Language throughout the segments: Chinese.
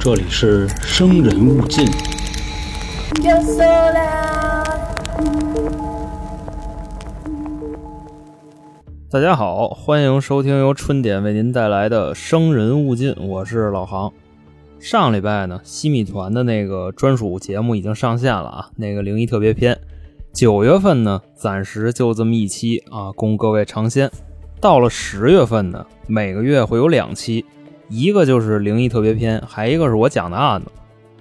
这里是生人勿近。大家好，欢迎收听由春点为您带来的《生人勿近》，我是老航。上礼拜呢，西米团的那个专属节目已经上线了啊，那个灵异特别篇。九月份呢，暂时就这么一期啊，供各位尝鲜。到了十月份呢，每个月会有两期，一个就是灵异特别篇，还一个是我讲的案子，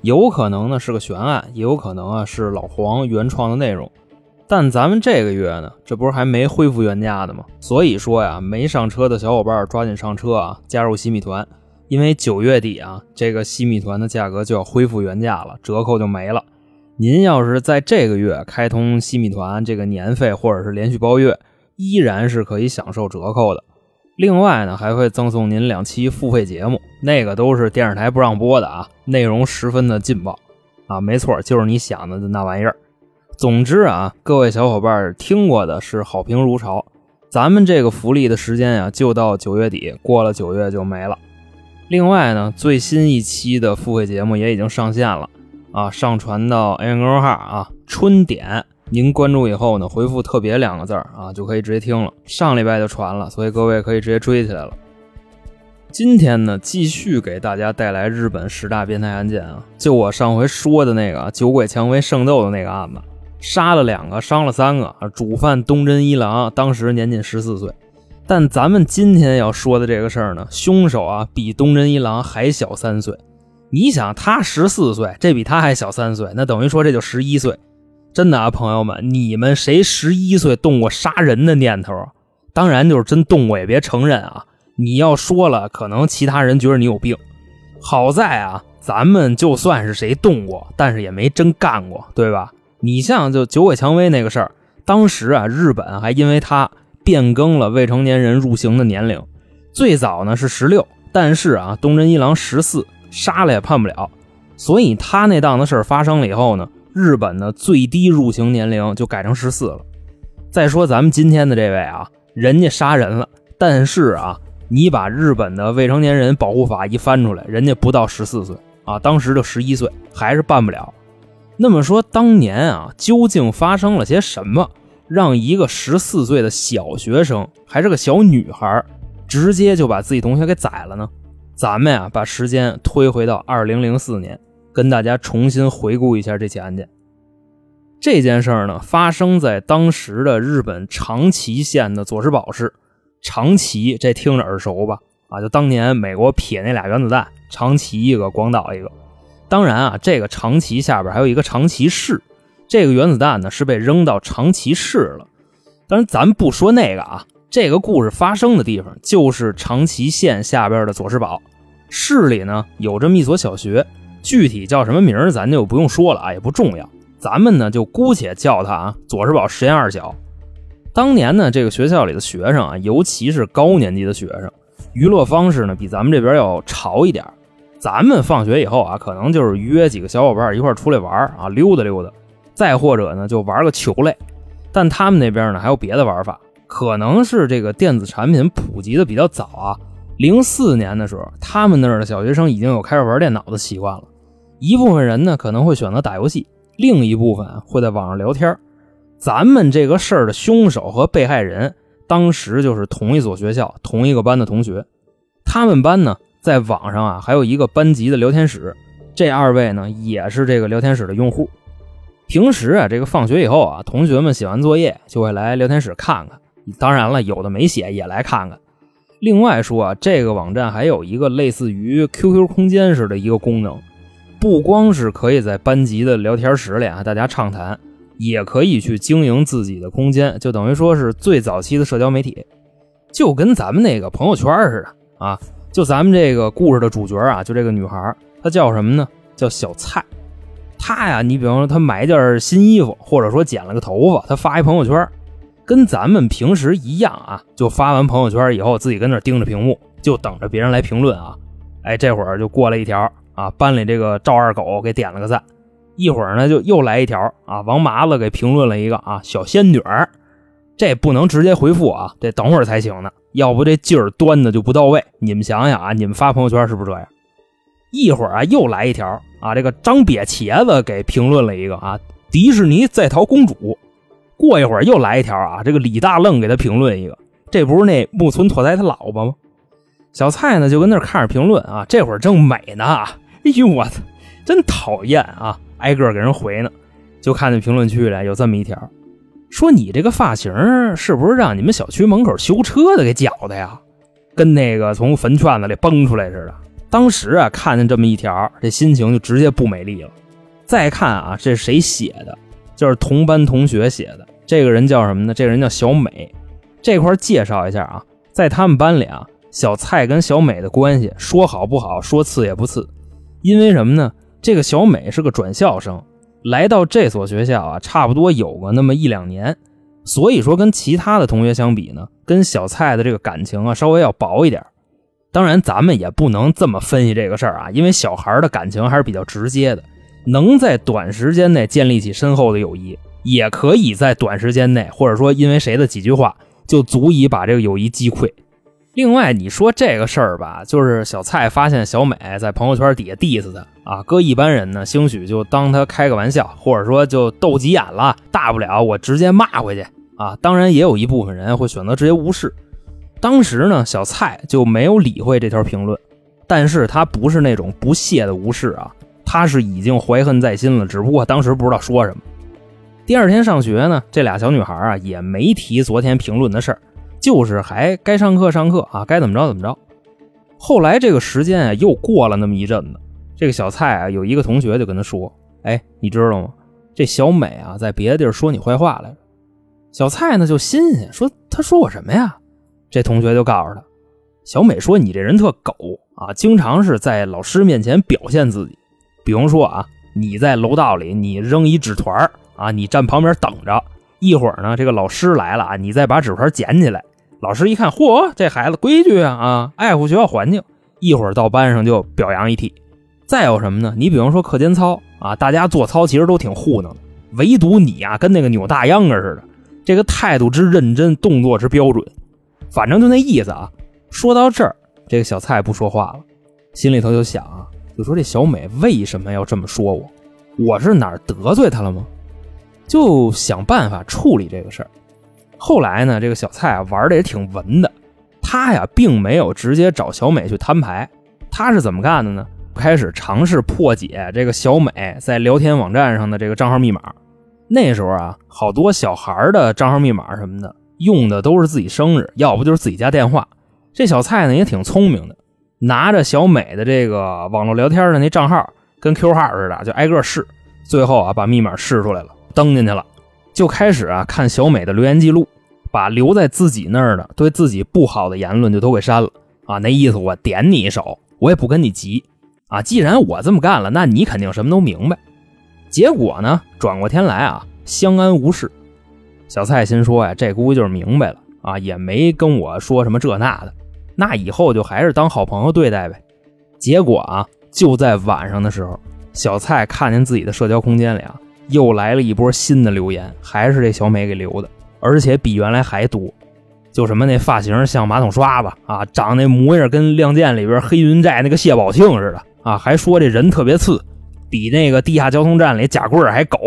有可能呢是个悬案，也有可能啊是老黄原创的内容。但咱们这个月呢，这不是还没恢复原价的吗？所以说呀，没上车的小伙伴抓紧上车啊，加入西米团，因为九月底啊，这个西米团的价格就要恢复原价了，折扣就没了。您要是在这个月开通西米团这个年费或者是连续包月，依然是可以享受折扣的。另外呢，还会赠送您两期付费节目，那个都是电视台不让播的啊，内容十分的劲爆啊，没错，就是你想的那玩意儿。总之啊，各位小伙伴听过的是好评如潮。咱们这个福利的时间呀，就到九月底，过了九月就没了。另外呢，最新一期的付费节目也已经上线了啊，上传到 A 公众号啊，春点。您关注以后呢，回复“特别”两个字儿啊，就可以直接听了。上礼拜就传了，所以各位可以直接追起来了。今天呢，继续给大家带来日本十大变态案件啊，就我上回说的那个酒鬼蔷薇圣斗的那个案子。杀了两个，伤了三个。主犯东真一郎当时年仅十四岁，但咱们今天要说的这个事儿呢，凶手啊比东真一郎还小三岁。你想，他十四岁，这比他还小三岁，那等于说这就十一岁。真的啊，朋友们，你们谁十一岁动过杀人的念头？当然，就是真动过也别承认啊。你要说了，可能其他人觉得你有病。好在啊，咱们就算是谁动过，但是也没真干过，对吧？你像就九尾蔷薇那个事儿，当时啊，日本还因为他变更了未成年人入刑的年龄，最早呢是十六，但是啊，东真一郎十四，杀了也判不了，所以他那档子事儿发生了以后呢，日本的最低入刑年龄就改成十四了。再说咱们今天的这位啊，人家杀人了，但是啊，你把日本的未成年人保护法一翻出来，人家不到十四岁啊，当时就十一岁，还是办不了。那么说，当年啊，究竟发生了些什么，让一个十四岁的小学生，还是个小女孩，直接就把自己同学给宰了呢？咱们呀，把时间推回到二零零四年，跟大家重新回顾一下这起案件。这件事儿呢，发生在当时的日本长崎县的佐世保市。长崎，这听着耳熟吧？啊，就当年美国撇那俩原子弹，长崎一个，广岛一个。当然啊，这个长崎下边还有一个长崎市，这个原子弹呢是被扔到长崎市了。当然，咱不说那个啊，这个故事发生的地方就是长崎县下边的佐世保市里呢有这么一所小学，具体叫什么名儿咱就不用说了啊，也不重要。咱们呢就姑且叫它啊佐世宝实验二小。当年呢，这个学校里的学生啊，尤其是高年级的学生，娱乐方式呢比咱们这边要潮一点。咱们放学以后啊，可能就是约几个小伙伴一块出来玩啊，溜达溜达，再或者呢就玩个球类。但他们那边呢还有别的玩法，可能是这个电子产品普及的比较早啊。零四年的时候，他们那儿的小学生已经有开始玩电脑的习惯了。一部分人呢可能会选择打游戏，另一部分会在网上聊天。咱们这个事儿的凶手和被害人当时就是同一所学校、同一个班的同学，他们班呢。在网上啊，还有一个班级的聊天室，这二位呢也是这个聊天室的用户。平时啊，这个放学以后啊，同学们写完作业就会来聊天室看看。当然了，有的没写也来看看。另外说啊，这个网站还有一个类似于 QQ 空间似的一个功能，不光是可以在班级的聊天室里啊大家畅谈，也可以去经营自己的空间，就等于说是最早期的社交媒体，就跟咱们那个朋友圈似的啊。就咱们这个故事的主角啊，就这个女孩，她叫什么呢？叫小蔡。她呀，你比方说她买一件新衣服，或者说剪了个头发，她发一朋友圈，跟咱们平时一样啊。就发完朋友圈以后，自己跟那盯着屏幕，就等着别人来评论啊。哎，这会儿就过来一条啊，班里这个赵二狗给点了个赞。一会儿呢，就又来一条啊，王麻子给评论了一个啊，小仙女儿。这不能直接回复啊，得等会儿才行呢，要不这劲儿端的就不到位。你们想想啊，你们发朋友圈是不是这样？一会儿啊又来一条啊，这个张瘪茄子给评论了一个啊，迪士尼在逃公主。过一会儿又来一条啊，这个李大愣给他评论一个，这不是那木村拓哉他老婆吗？小蔡呢就跟那看着评论啊，这会儿正美呢，哎呦我操，真讨厌啊！挨个给人回呢，就看见评论区里有这么一条，说你这个发型是不是让你们小区门口修车的给绞的呀？跟那个从坟圈子里蹦出来似的。当时啊看见这么一条，这心情就直接不美丽了。再看啊，这是谁写的？就是同班同学写的。这个人叫什么呢？这个人叫小美。这块介绍一下啊，在他们班里啊。小蔡跟小美的关系说好不好，说次也不次，因为什么呢？这个小美是个转校生，来到这所学校啊，差不多有个那么一两年，所以说跟其他的同学相比呢，跟小蔡的这个感情啊稍微要薄一点。当然，咱们也不能这么分析这个事儿啊，因为小孩的感情还是比较直接的，能在短时间内建立起深厚的友谊，也可以在短时间内，或者说因为谁的几句话，就足以把这个友谊击溃。另外，你说这个事儿吧，就是小蔡发现小美在朋友圈底下 diss 他啊，搁一般人呢，兴许就当他开个玩笑，或者说就斗急眼了，大不了我直接骂回去啊。当然，也有一部分人会选择直接无视。当时呢，小蔡就没有理会这条评论，但是他不是那种不屑的无视啊，他是已经怀恨在心了，只不过当时不知道说什么。第二天上学呢，这俩小女孩啊也没提昨天评论的事儿。就是还该上课上课啊，该怎么着怎么着。后来这个时间啊又过了那么一阵子，这个小蔡啊有一个同学就跟他说：“哎，你知道吗？这小美啊在别的地儿说你坏话来了。”小蔡呢就新鲜，说：“他说我什么呀？”这同学就告诉他：“小美说你这人特狗啊，经常是在老师面前表现自己。比方说啊，你在楼道里你扔一纸团啊，你站旁边等着，一会儿呢这个老师来了啊，你再把纸团捡起来。”老师一看，嚯，这孩子规矩啊啊，爱护学校环境，一会儿到班上就表扬一替。再有什么呢？你比方说课间操啊，大家做操其实都挺糊弄的，唯独你呀，跟那个扭大秧歌似的，这个态度之认真，动作之标准，反正就那意思啊。说到这儿，这个小蔡不说话了，心里头就想啊，就说这小美为什么要这么说我？我是哪儿得罪她了吗？就想办法处理这个事儿。后来呢，这个小蔡啊玩的也挺文的，他呀并没有直接找小美去摊牌，他是怎么干的呢？开始尝试破解这个小美在聊天网站上的这个账号密码。那时候啊，好多小孩的账号密码什么的用的都是自己生日，要不就是自己家电话。这小蔡呢也挺聪明的，拿着小美的这个网络聊天的那账号，跟 Q 号似的，就挨个试，最后啊把密码试出来了，登进去了。就开始啊看小美的留言记录，把留在自己那儿的对自己不好的言论就都给删了啊！那意思我点你一手，我也不跟你急啊！既然我这么干了，那你肯定什么都明白。结果呢，转过天来啊，相安无事。小蔡心说呀，这估计就是明白了啊，也没跟我说什么这那的，那以后就还是当好朋友对待呗。结果啊，就在晚上的时候，小蔡看见自己的社交空间里啊。又来了一波新的留言，还是这小美给留的，而且比原来还多。就什么那发型像马桶刷子啊，长那模样跟《亮剑》里边黑云寨那个谢宝庆似的啊，还说这人特别次，比那个地下交通站里贾贵还狗。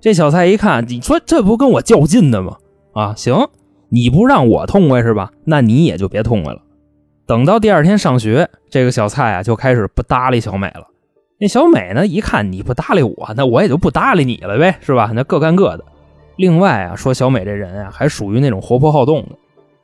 这小蔡一看，你说这不跟我较劲的吗？啊，行，你不让我痛快是吧？那你也就别痛快了。等到第二天上学，这个小蔡啊就开始不搭理小美了。那小美呢？一看你不搭理我，那我也就不搭理你了呗，是吧？那各干各的。另外啊，说小美这人啊，还属于那种活泼好动的。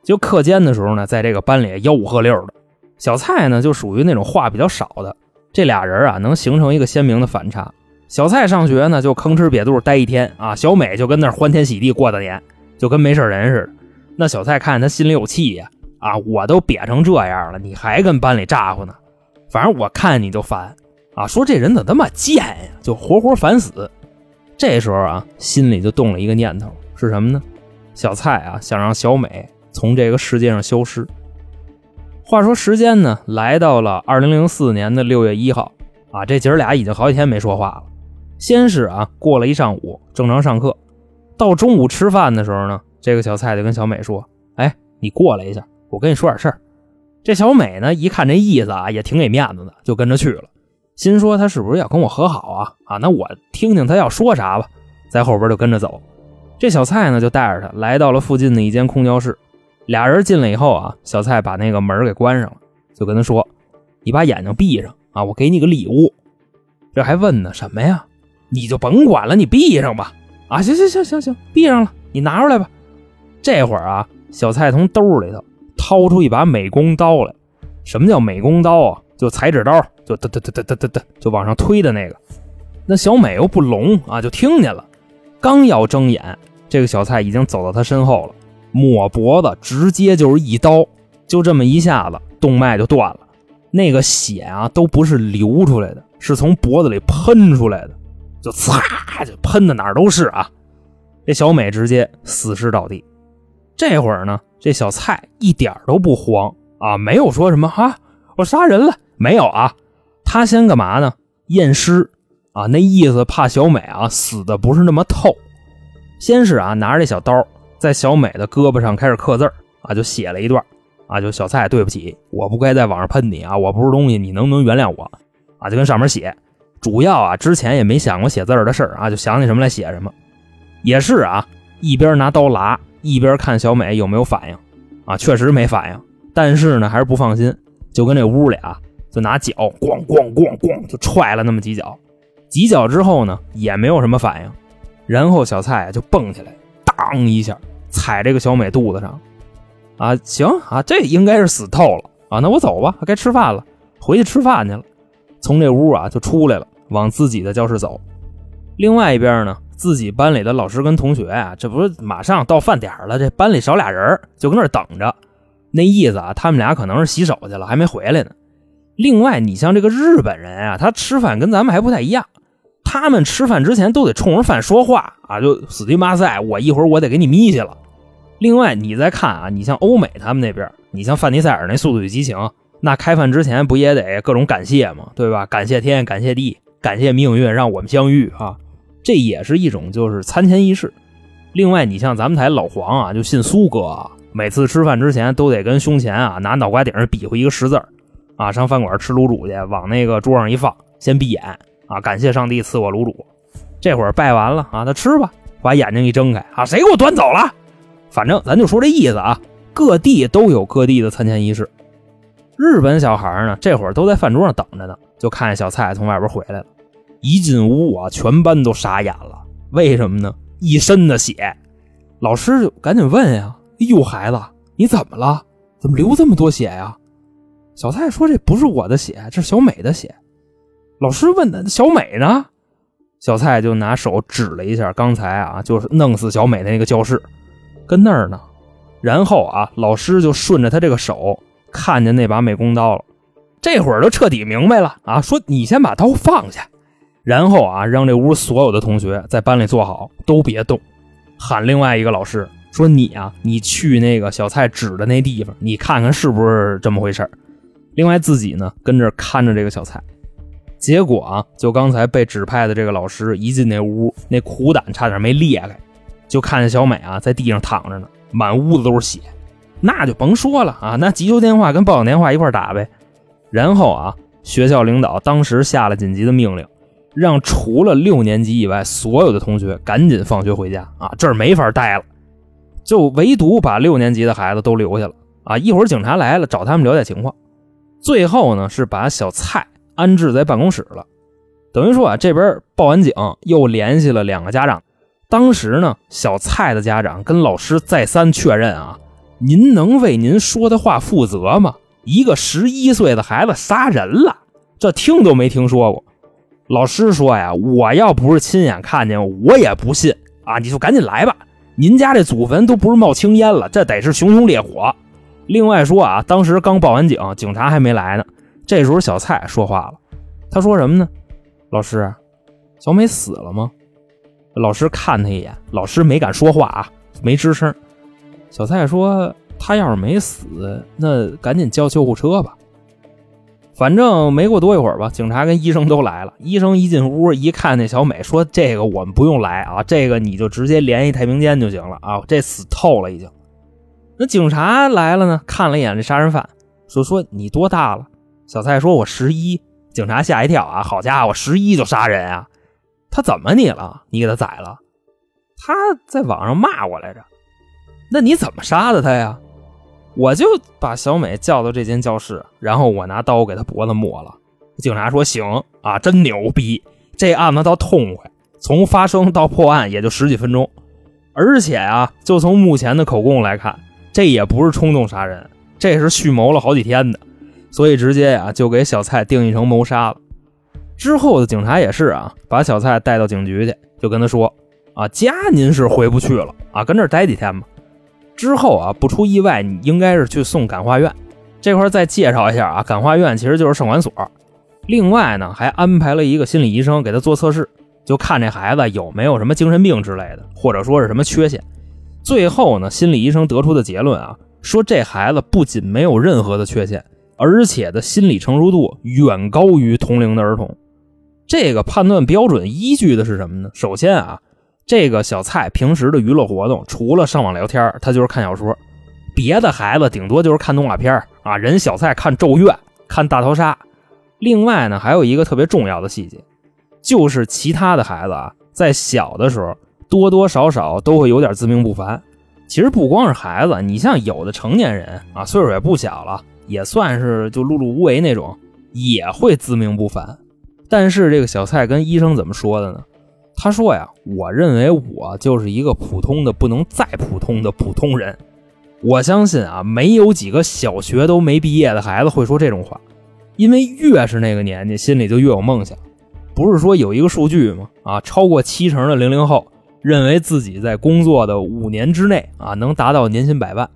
就课间的时候呢，在这个班里吆五喝六的。小蔡呢，就属于那种话比较少的。这俩人啊，能形成一个鲜明的反差。小蔡上学呢，就吭哧瘪肚待一天啊；小美就跟那欢天喜地过的年，就跟没事人似的。那小蔡看他心里有气呀，啊，我都瘪成这样了，你还跟班里咋呼呢？反正我看你就烦。啊，说这人怎么那么贱呀？就活活烦死。这时候啊，心里就动了一个念头，是什么呢？小蔡啊，想让小美从这个世界上消失。话说时间呢，来到了二零零四年的六月一号啊，这姐儿俩已经好几天没说话了。先是啊，过了一上午，正常上课。到中午吃饭的时候呢，这个小蔡就跟小美说：“哎，你过来一下，我跟你说点事儿。”这小美呢，一看这意思啊，也挺给面子的，就跟着去了。心说他是不是要跟我和好啊？啊，那我听听他要说啥吧，在后边就跟着走。这小蔡呢，就带着他来到了附近的一间空调室。俩人进来以后啊，小蔡把那个门给关上了，就跟他说：“你把眼睛闭上啊，我给你个礼物。”这还问呢，什么呀？你就甭管了，你闭上吧。啊，行行行行行，闭上了，你拿出来吧。这会儿啊，小蔡从兜里头掏出一把美工刀来。什么叫美工刀啊？就裁纸刀，就嘚嘚嘚嘚嘚嘚嘚，就往上推的那个。那小美又不聋啊，就听见了。刚要睁眼，这个小蔡已经走到他身后了，抹脖子，直接就是一刀，就这么一下子，动脉就断了。那个血啊，都不是流出来的，是从脖子里喷出来的。就擦，就喷的哪儿都是啊！这小美直接死尸倒地。这会儿呢，这小蔡一点都不慌啊，没有说什么啊，我杀人了没有啊？他先干嘛呢？验尸啊，那意思怕小美啊死的不是那么透。先是啊，拿着这小刀在小美的胳膊上开始刻字啊，就写了一段啊，就小蔡对不起，我不该在网上喷你啊，我不是东西，你能不能原谅我啊？就跟上面写。主要啊，之前也没想过写字的事儿啊，就想起什么来写什么。也是啊，一边拿刀剌，一边看小美有没有反应。啊，确实没反应，但是呢，还是不放心，就跟这屋里啊，就拿脚咣咣咣咣就踹了那么几脚。几脚之后呢，也没有什么反应。然后小蔡啊就蹦起来，当一下踩这个小美肚子上。啊，行啊，这应该是死透了啊。那我走吧，该吃饭了，回去吃饭去了。从这屋啊就出来了。往自己的教室走，另外一边呢，自己班里的老师跟同学啊，这不是马上到饭点了，这班里少俩人，就搁那等着。那意思啊，他们俩可能是洗手去了，还没回来呢。另外，你像这个日本人啊，他吃饭跟咱们还不太一样，他们吃饭之前都得冲着饭说话啊，就死敌马赛，我一会儿我得给你眯去了。另外，你再看啊，你像欧美他们那边，你像范迪塞尔那《速度与激情》，那开饭之前不也得各种感谢吗？对吧？感谢天，感谢地。感谢命运让我们相遇啊，这也是一种就是餐前仪式。另外，你像咱们台老黄啊，就信苏哥啊，每次吃饭之前都得跟胸前啊拿脑瓜顶上比划一个十字啊，上饭馆吃卤煮去，往那个桌上一放，先闭眼啊，感谢上帝赐我卤煮。这会儿拜完了啊，他吃吧，把眼睛一睁开啊，谁给我端走了？反正咱就说这意思啊，各地都有各地的餐前仪式。日本小孩呢，这会儿都在饭桌上等着呢，就看见小蔡从外边回来了。一进屋啊，全班都傻眼了。为什么呢？一身的血，老师就赶紧问呀：“哎呦，孩子，你怎么了？怎么流这么多血呀？”小蔡说：“这不是我的血，这是小美的血。”老师问的：“小美呢？”小蔡就拿手指了一下刚才啊，就是弄死小美的那个教室，跟那儿呢。然后啊，老师就顺着他这个手看见那把美工刀了，这会儿就彻底明白了啊，说：“你先把刀放下。”然后啊，让这屋所有的同学在班里坐好，都别动。喊另外一个老师说：“你啊，你去那个小蔡指的那地方，你看看是不是这么回事另外自己呢，跟这看着这个小蔡。结果啊，就刚才被指派的这个老师一进那屋，那苦胆差点没裂开，就看见小美啊在地上躺着呢，满屋子都是血。那就甭说了啊，那急救电话跟报警电话一块打呗。然后啊，学校领导当时下了紧急的命令。让除了六年级以外所有的同学赶紧放学回家啊！这儿没法待了，就唯独把六年级的孩子都留下了啊！一会儿警察来了，找他们了解情况。最后呢，是把小蔡安置在办公室了。等于说啊，这边报完警，又联系了两个家长。当时呢，小蔡的家长跟老师再三确认啊：“您能为您说的话负责吗？一个十一岁的孩子杀人了，这听都没听说过。”老师说呀，我要不是亲眼看见，我也不信啊！你就赶紧来吧，您家这祖坟都不是冒青烟了，这得是熊熊烈火。另外说啊，当时刚报完警，警察还没来呢。这时候小蔡说话了，他说什么呢？老师，小美死了吗？老师看他一眼，老师没敢说话啊，没吱声。小蔡说，他要是没死，那赶紧叫救护车吧。反正没过多一会儿吧，警察跟医生都来了。医生一进屋一看那小美，说：“这个我们不用来啊，这个你就直接联系太平间就行了啊，这死透了已经。”那警察来了呢，看了一眼这杀人犯，说：“说你多大了？”小蔡说：“我十一。”警察吓一跳啊！好家伙，十一就杀人啊！他怎么你了？你给他宰了？他在网上骂我来着。那你怎么杀的他呀？我就把小美叫到这间教室，然后我拿刀给他脖子抹了。警察说行啊，真牛逼！这案子倒痛快，从发生到破案也就十几分钟。而且啊，就从目前的口供来看，这也不是冲动杀人，这是蓄谋了好几天的，所以直接呀就给小蔡定义成谋杀了。之后的警察也是啊，把小蔡带到警局去，就跟他说啊，家您是回不去了啊，跟这儿待几天吧。之后啊，不出意外，你应该是去送感化院。这块再介绍一下啊，感化院其实就是少管所。另外呢，还安排了一个心理医生给他做测试，就看这孩子有没有什么精神病之类的，或者说是什么缺陷。最后呢，心理医生得出的结论啊，说这孩子不仅没有任何的缺陷，而且的心理成熟度远高于同龄的儿童。这个判断标准依据的是什么呢？首先啊。这个小蔡平时的娱乐活动，除了上网聊天，他就是看小说。别的孩子顶多就是看动画片啊，人小蔡看《咒怨》、看《大逃杀》。另外呢，还有一个特别重要的细节，就是其他的孩子啊，在小的时候多多少少都会有点自命不凡。其实不光是孩子，你像有的成年人啊，岁数也不小了，也算是就碌碌无为那种，也会自命不凡。但是这个小蔡跟医生怎么说的呢？他说呀，我认为我就是一个普通的不能再普通的普通人。我相信啊，没有几个小学都没毕业的孩子会说这种话，因为越是那个年纪，心里就越有梦想。不是说有一个数据吗？啊，超过七成的零零后认为自己在工作的五年之内啊，能达到年薪百万。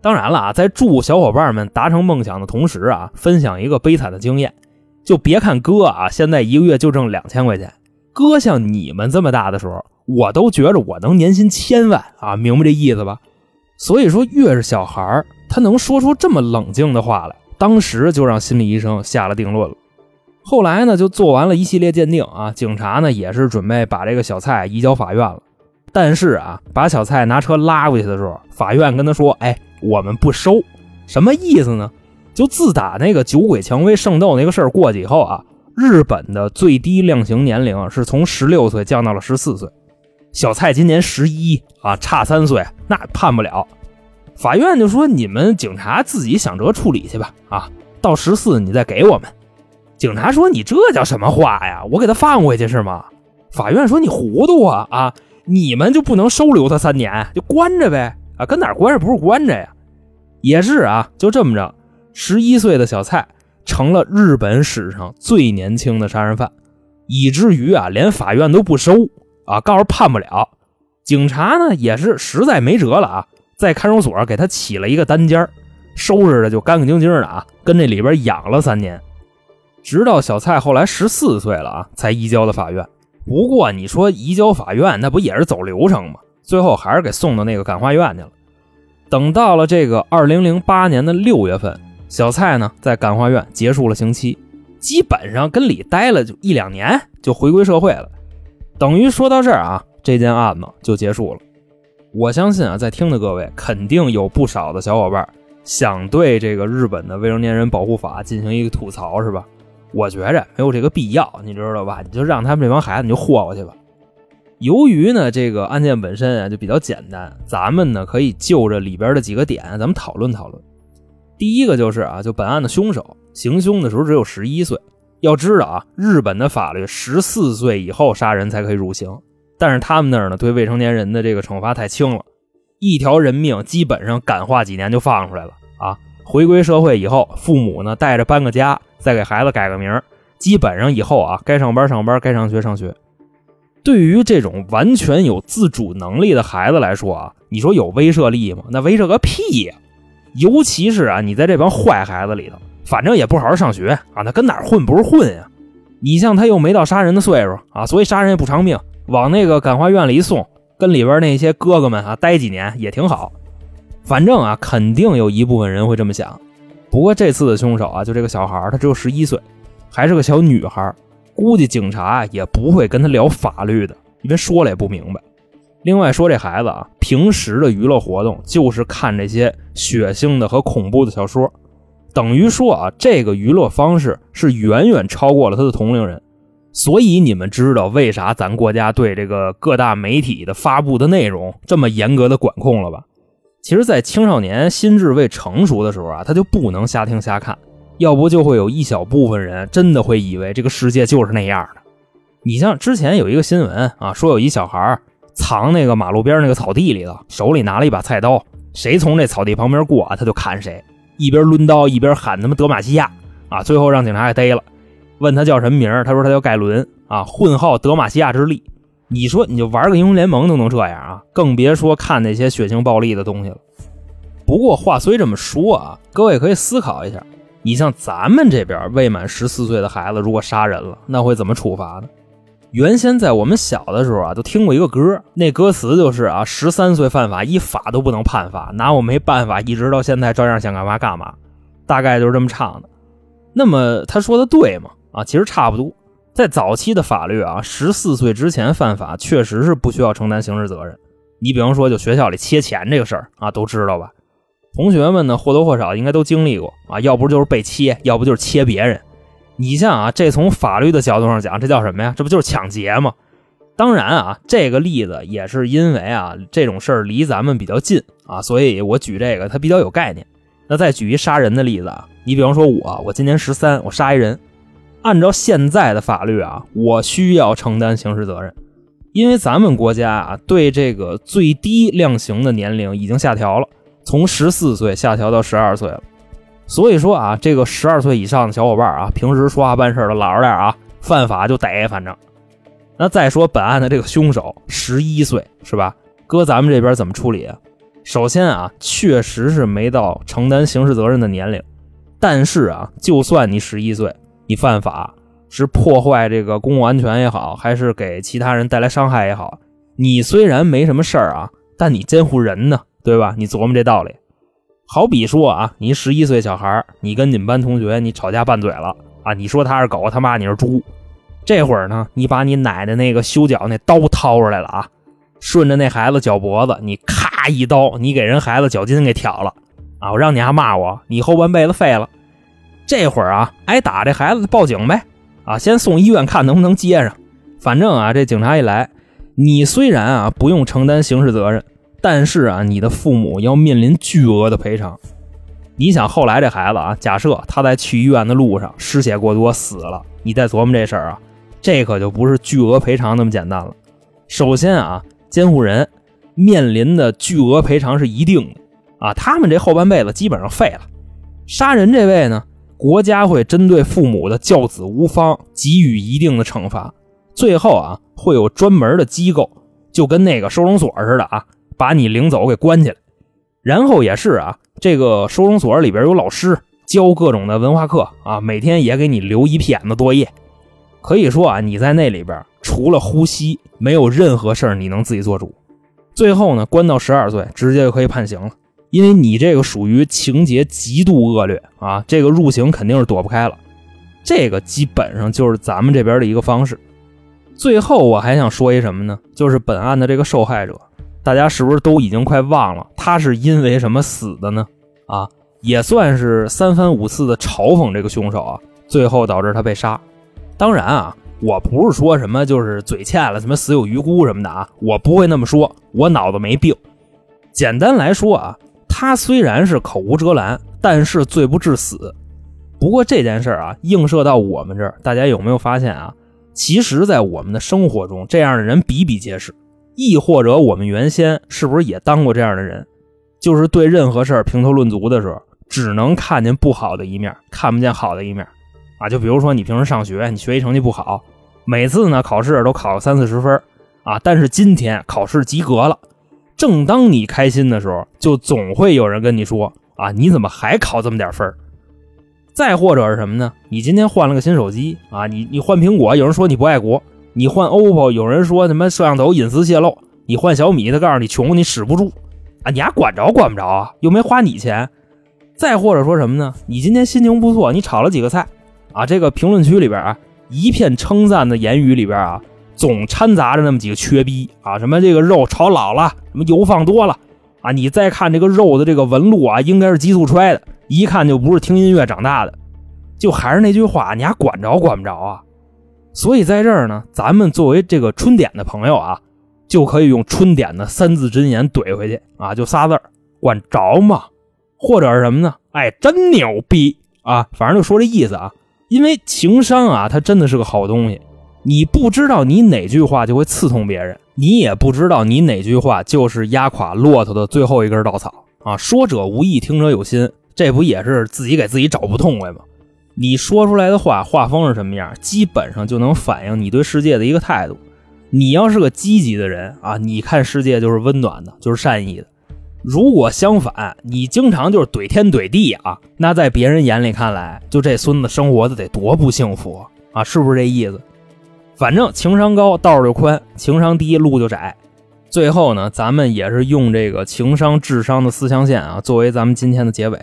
当然了啊，在祝小伙伴们达成梦想的同时啊，分享一个悲惨的经验，就别看哥啊，现在一个月就挣两千块钱。哥像你们这么大的时候，我都觉着我能年薪千万啊，明白这意思吧？所以说，越是小孩他能说出这么冷静的话来，当时就让心理医生下了定论了。后来呢，就做完了一系列鉴定啊，警察呢也是准备把这个小蔡移交法院了。但是啊，把小蔡拿车拉回去的时候，法院跟他说：“哎，我们不收。”什么意思呢？就自打那个酒鬼蔷薇圣斗那个事儿过去以后啊。日本的最低量刑年龄是从十六岁降到了十四岁，小蔡今年十一啊，差三岁，那判不了。法院就说你们警察自己想辙处理去吧，啊，到十四你再给我们。警察说你这叫什么话呀？我给他放回去是吗？法院说你糊涂啊啊！你们就不能收留他三年，就关着呗啊？跟哪关着不是关着呀？也是啊，就这么着，十一岁的小蔡。成了日本史上最年轻的杀人犯，以至于啊，连法院都不收啊，告诉判不了。警察呢也是实在没辙了啊，在看守所给他起了一个单间收拾的就干干净净的啊，跟这里边养了三年，直到小蔡后来十四岁了啊，才移交的法院。不过你说移交法院，那不也是走流程吗？最后还是给送到那个感化院去了。等到了这个二零零八年的六月份。小蔡呢，在感化院结束了刑期，基本上跟里待了就一两年，就回归社会了。等于说到这儿啊，这件案子就结束了。我相信啊，在听的各位肯定有不少的小伙伴想对这个日本的未成年人保护法进行一个吐槽，是吧？我觉着没有这个必要，你知道吧？你就让他们这帮孩子你就霍霍去吧。由于呢，这个案件本身啊就比较简单，咱们呢可以就着里边的几个点，咱们讨论讨论。第一个就是啊，就本案的凶手行凶的时候只有十一岁。要知道啊，日本的法律十四岁以后杀人才可以入刑，但是他们那儿呢，对未成年人的这个惩罚太轻了，一条人命基本上感化几年就放出来了啊。回归社会以后，父母呢带着搬个家，再给孩子改个名，基本上以后啊，该上班上班，该上学上学。对于这种完全有自主能力的孩子来说啊，你说有威慑力吗？那威慑个屁呀！尤其是啊，你在这帮坏孩子里头，反正也不好好上学啊，那跟哪混不是混呀？你像他又没到杀人的岁数啊，所以杀人也不偿命，往那个感化院里一送，跟里边那些哥哥们啊待几年也挺好。反正啊，肯定有一部分人会这么想。不过这次的凶手啊，就这个小孩儿，他只有十一岁，还是个小女孩，估计警察也不会跟他聊法律的，因为说了也不明白。另外说，这孩子啊，平时的娱乐活动就是看这些血腥的和恐怖的小说。等于说啊，这个娱乐方式是远远超过了他的同龄人。所以你们知道为啥咱国家对这个各大媒体的发布的内容这么严格的管控了吧？其实，在青少年心智未成熟的时候啊，他就不能瞎听瞎看，要不就会有一小部分人真的会以为这个世界就是那样的。你像之前有一个新闻啊，说有一小孩藏那个马路边那个草地里头，手里拿了一把菜刀，谁从这草地旁边过，他就砍谁，一边抡刀一边喊他妈德玛西亚啊，最后让警察给逮了。问他叫什么名他说他叫盖伦啊，混号德玛西亚之力。你说你就玩个英雄联盟都能这样啊，更别说看那些血腥暴力的东西了。不过话虽这么说啊，各位可以思考一下，你像咱们这边未满十四岁的孩子，如果杀人了，那会怎么处罚呢？原先在我们小的时候啊，都听过一个歌，那歌词就是啊，十三岁犯法，一法都不能判罚，拿我没办法，一直到现在照样想干嘛干嘛，大概就是这么唱的。那么他说的对吗？啊，其实差不多。在早期的法律啊，十四岁之前犯法确实是不需要承担刑事责任。你比方说，就学校里切钱这个事儿啊，都知道吧？同学们呢或多或少应该都经历过啊，要不就是被切，要不就是切别人。你像啊，这从法律的角度上讲，这叫什么呀？这不就是抢劫吗？当然啊，这个例子也是因为啊，这种事儿离咱们比较近啊，所以我举这个它比较有概念。那再举一杀人的例子啊，你比方说我，我今年十三，我杀一人。按照现在的法律啊，我需要承担刑事责任，因为咱们国家啊对这个最低量刑的年龄已经下调了，从十四岁下调到十二岁了。所以说啊，这个十二岁以上的小伙伴啊，平时说话办事的老实点啊，犯法就逮。反正，那再说本案的这个凶手十一岁是吧？搁咱们这边怎么处理？首先啊，确实是没到承担刑事责任的年龄，但是啊，就算你十一岁。你犯法是破坏这个公共安全也好，还是给其他人带来伤害也好，你虽然没什么事儿啊，但你监护人呢，对吧？你琢磨这道理。好比说啊，你十一岁小孩，你跟你们班同学你吵架拌嘴了啊，你说他是狗，他骂你是猪，这会儿呢，你把你奶奶那个修脚那刀掏出来了啊，顺着那孩子脚脖子，你咔一刀，你给人孩子脚筋给挑了啊，我让你还骂我，你后半辈子废了。这会儿啊，挨打这孩子报警呗，啊，先送医院看能不能接上。反正啊，这警察一来，你虽然啊不用承担刑事责任，但是啊，你的父母要面临巨额的赔偿。你想后来这孩子啊，假设他在去医院的路上失血过多死了，你再琢磨这事儿啊，这可就不是巨额赔偿那么简单了。首先啊，监护人面临的巨额赔偿是一定的啊，他们这后半辈子基本上废了。杀人这位呢？国家会针对父母的教子无方给予一定的惩罚，最后啊会有专门的机构，就跟那个收容所似的啊，把你领走给关起来。然后也是啊，这个收容所里边有老师教各种的文化课啊，每天也给你留一片子作业。可以说啊，你在那里边除了呼吸，没有任何事儿你能自己做主。最后呢，关到十二岁，直接就可以判刑了。因为你这个属于情节极度恶劣啊，这个入刑肯定是躲不开了。这个基本上就是咱们这边的一个方式。最后我还想说一什么呢？就是本案的这个受害者，大家是不是都已经快忘了他是因为什么死的呢？啊，也算是三番五次的嘲讽这个凶手啊，最后导致他被杀。当然啊，我不是说什么就是嘴欠了什么死有余辜什么的啊，我不会那么说，我脑子没病。简单来说啊。他虽然是口无遮拦，但是罪不至死。不过这件事啊，映射到我们这儿，大家有没有发现啊？其实，在我们的生活中，这样的人比比皆是。亦或者，我们原先是不是也当过这样的人？就是对任何事儿评头论足的时候，只能看见不好的一面，看不见好的一面。啊，就比如说你平时上学，你学习成绩不好，每次呢考试都考个三四十分啊，但是今天考试及格了。正当你开心的时候，就总会有人跟你说：“啊，你怎么还考这么点分再或者是什么呢？你今天换了个新手机啊，你你换苹果，有人说你不爱国；你换 OPPO，有人说什么摄像头隐私泄露；你换小米，他告诉你穷，你使不住啊，你还管着管不着啊？又没花你钱。再或者说什么呢？你今天心情不错，你炒了几个菜啊，这个评论区里边啊，一片称赞的言语里边啊。总掺杂着那么几个缺逼啊，什么这个肉炒老了，什么油放多了，啊，你再看这个肉的这个纹路啊，应该是激素揣的，一看就不是听音乐长大的。就还是那句话，你还管着管不着啊？所以在这儿呢，咱们作为这个春点的朋友啊，就可以用春点的三字真言怼回去啊，就仨字儿：管着吗？或者是什么呢？哎，真牛逼啊！反正就说这意思啊。因为情商啊，它真的是个好东西。你不知道你哪句话就会刺痛别人，你也不知道你哪句话就是压垮骆驼的最后一根稻草啊！说者无意，听者有心，这不也是自己给自己找不痛快吗？你说出来的话，画风是什么样，基本上就能反映你对世界的一个态度。你要是个积极的人啊，你看世界就是温暖的，就是善意的。如果相反，你经常就是怼天怼地啊，那在别人眼里看来，就这孙子生活的得多不幸福啊，是不是这意思？反正情商高道就宽，情商低路就窄。最后呢，咱们也是用这个情商智商的四象限啊，作为咱们今天的结尾。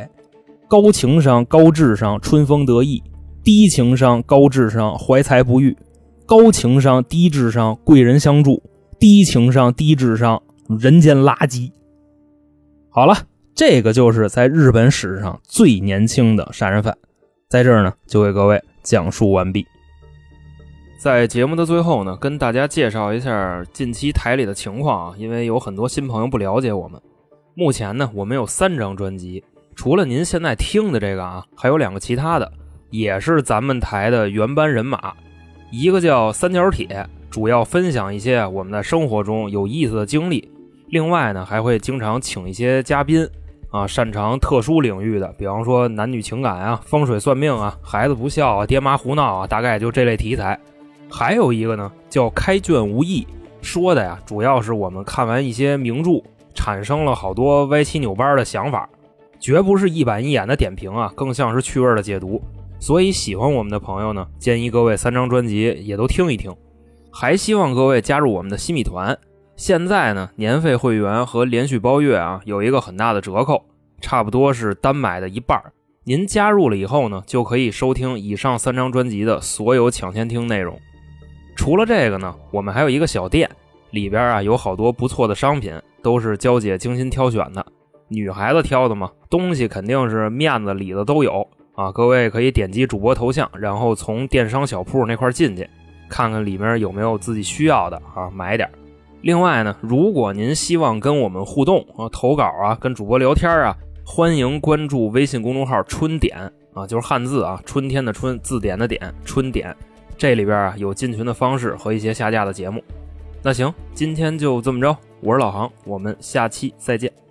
高情商、高智商，春风得意；低情商、高智商，怀才不遇；高情商、低智商，贵人相助；低情商、低智商，人间垃圾。好了，这个就是在日本史上最年轻的杀人犯，在这儿呢，就为各位讲述完毕。在节目的最后呢，跟大家介绍一下近期台里的情况啊，因为有很多新朋友不了解我们。目前呢，我们有三张专辑。除了您现在听的这个啊，还有两个其他的，也是咱们台的原班人马。一个叫三角铁，主要分享一些我们在生活中有意思的经历。另外呢，还会经常请一些嘉宾啊，擅长特殊领域的，比方说男女情感啊、风水算命啊、孩子不孝啊、爹妈胡闹啊，大概就这类题材。还有一个呢，叫开卷无益，说的呀，主要是我们看完一些名著，产生了好多歪七扭八的想法。绝不是一板一眼的点评啊，更像是趣味的解读。所以喜欢我们的朋友呢，建议各位三张专辑也都听一听。还希望各位加入我们的新米团。现在呢，年费会员和连续包月啊，有一个很大的折扣，差不多是单买的一半。您加入了以后呢，就可以收听以上三张专辑的所有抢先听内容。除了这个呢，我们还有一个小店，里边啊有好多不错的商品，都是娇姐精心挑选的。女孩子挑的嘛，东西肯定是面子里子都有啊！各位可以点击主播头像，然后从电商小铺那块进去，看看里面有没有自己需要的啊，买点。另外呢，如果您希望跟我们互动啊，投稿啊，跟主播聊天啊，欢迎关注微信公众号“春点”啊，就是汉字啊，春天的春，字典的点，春点。这里边啊有进群的方式和一些下架的节目。那行，今天就这么着，我是老航，我们下期再见。